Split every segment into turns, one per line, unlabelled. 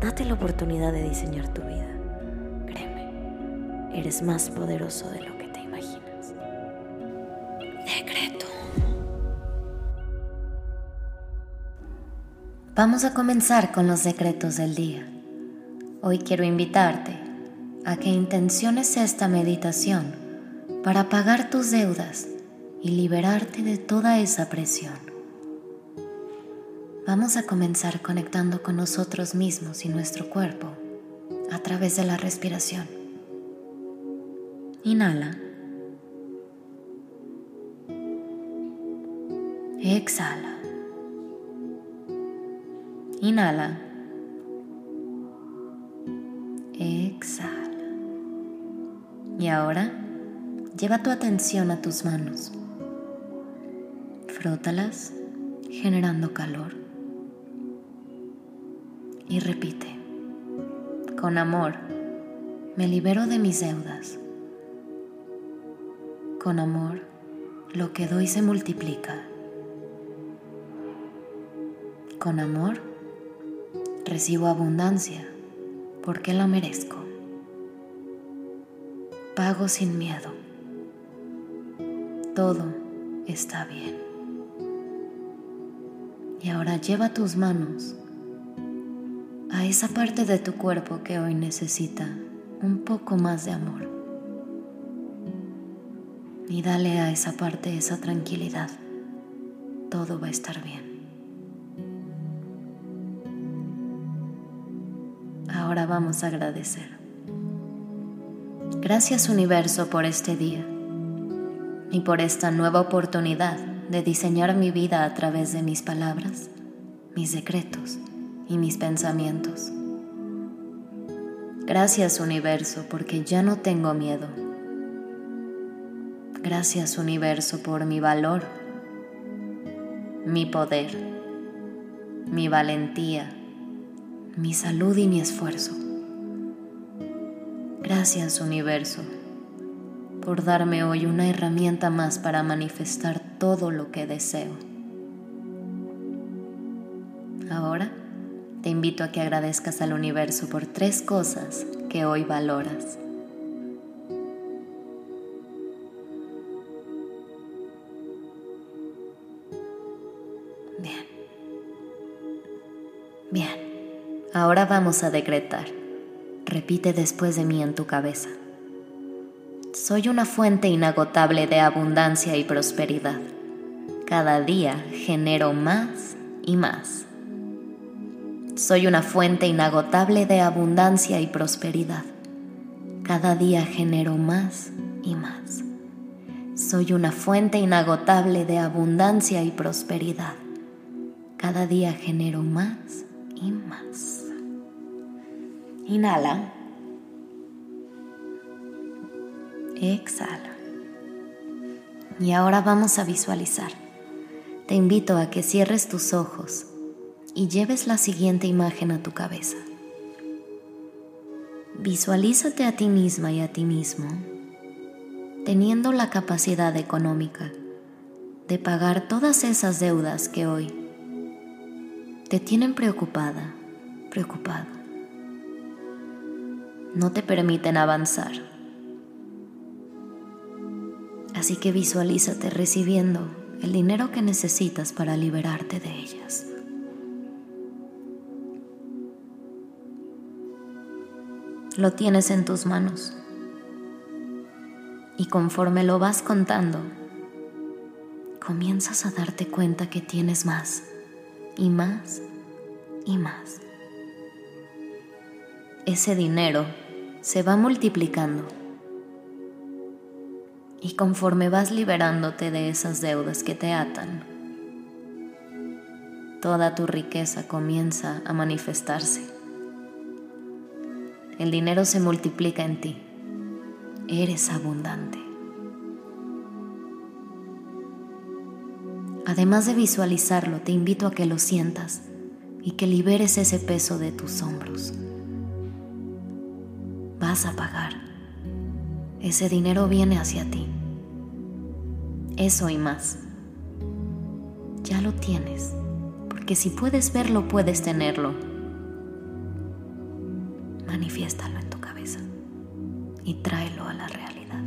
Date la oportunidad de diseñar tu vida. Créeme, eres más poderoso de lo que te imaginas. Decreto. Vamos a comenzar con los decretos del día. Hoy quiero invitarte a que intenciones esta meditación para pagar tus deudas y liberarte de toda esa presión. Vamos a comenzar conectando con nosotros mismos y nuestro cuerpo a través de la respiración. Inhala. Exhala. Inhala. Exhala. Y ahora lleva tu atención a tus manos. Frótalas generando calor y repite, con amor, me libero de mis deudas. Con amor, lo que doy se multiplica. Con amor, recibo abundancia porque la merezco. Pago sin miedo. Todo está bien. Y ahora lleva tus manos esa parte de tu cuerpo que hoy necesita un poco más de amor. Y dale a esa parte esa tranquilidad. Todo va a estar bien. Ahora vamos a agradecer. Gracias universo por este día y por esta nueva oportunidad de diseñar mi vida a través de mis palabras, mis decretos y mis pensamientos. Gracias universo porque ya no tengo miedo. Gracias universo por mi valor, mi poder, mi valentía, mi salud y mi esfuerzo. Gracias universo por darme hoy una herramienta más para manifestar todo lo que deseo. Ahora te invito a que agradezcas al universo por tres cosas que hoy valoras. Bien. Bien. Ahora vamos a decretar. Repite después de mí en tu cabeza. Soy una fuente inagotable de abundancia y prosperidad. Cada día genero más y más. Soy una fuente inagotable de abundancia y prosperidad. Cada día genero más y más. Soy una fuente inagotable de abundancia y prosperidad. Cada día genero más y más. Inhala. Exhala. Y ahora vamos a visualizar. Te invito a que cierres tus ojos y lleves la siguiente imagen a tu cabeza. Visualízate a ti misma y a ti mismo teniendo la capacidad económica de pagar todas esas deudas que hoy te tienen preocupada, preocupado. No te permiten avanzar. Así que visualízate recibiendo el dinero que necesitas para liberarte de ellas. Lo tienes en tus manos. Y conforme lo vas contando, comienzas a darte cuenta que tienes más y más y más. Ese dinero se va multiplicando. Y conforme vas liberándote de esas deudas que te atan, toda tu riqueza comienza a manifestarse el dinero se multiplica en ti. Eres abundante. Además de visualizarlo, te invito a que lo sientas y que liberes ese peso de tus hombros. Vas a pagar. Ese dinero viene hacia ti. Eso y más. Ya lo tienes, porque si puedes verlo, puedes tenerlo. Manifiéstalo en tu cabeza y tráelo a la realidad.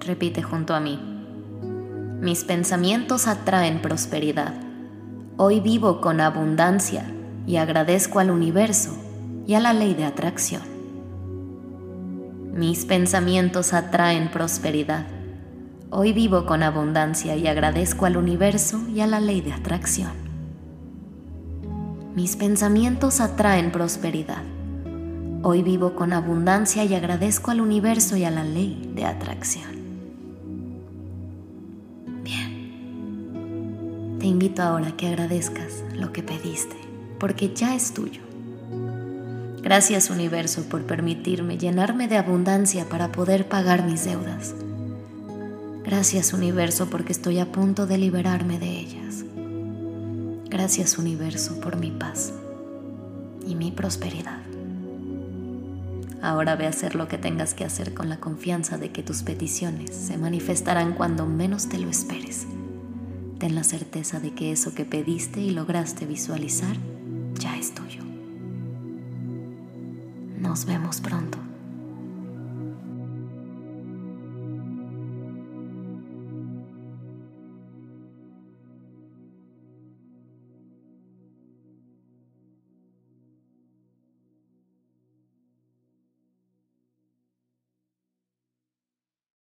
Repite junto a mí. Mis pensamientos atraen prosperidad. Hoy vivo con abundancia y agradezco al universo y a la ley de atracción. Mis pensamientos atraen prosperidad. Hoy vivo con abundancia y agradezco al universo y a la ley de atracción. Mis pensamientos atraen prosperidad. Hoy vivo con abundancia y agradezco al universo y a la ley de atracción. Te invito ahora a que agradezcas lo que pediste, porque ya es tuyo. Gracias universo por permitirme llenarme de abundancia para poder pagar mis deudas. Gracias universo porque estoy a punto de liberarme de ellas. Gracias universo por mi paz y mi prosperidad. Ahora ve a hacer lo que tengas que hacer con la confianza de que tus peticiones se manifestarán cuando menos te lo esperes. Ten la certeza de que eso que pediste y lograste visualizar ya es tuyo. Nos vemos pronto.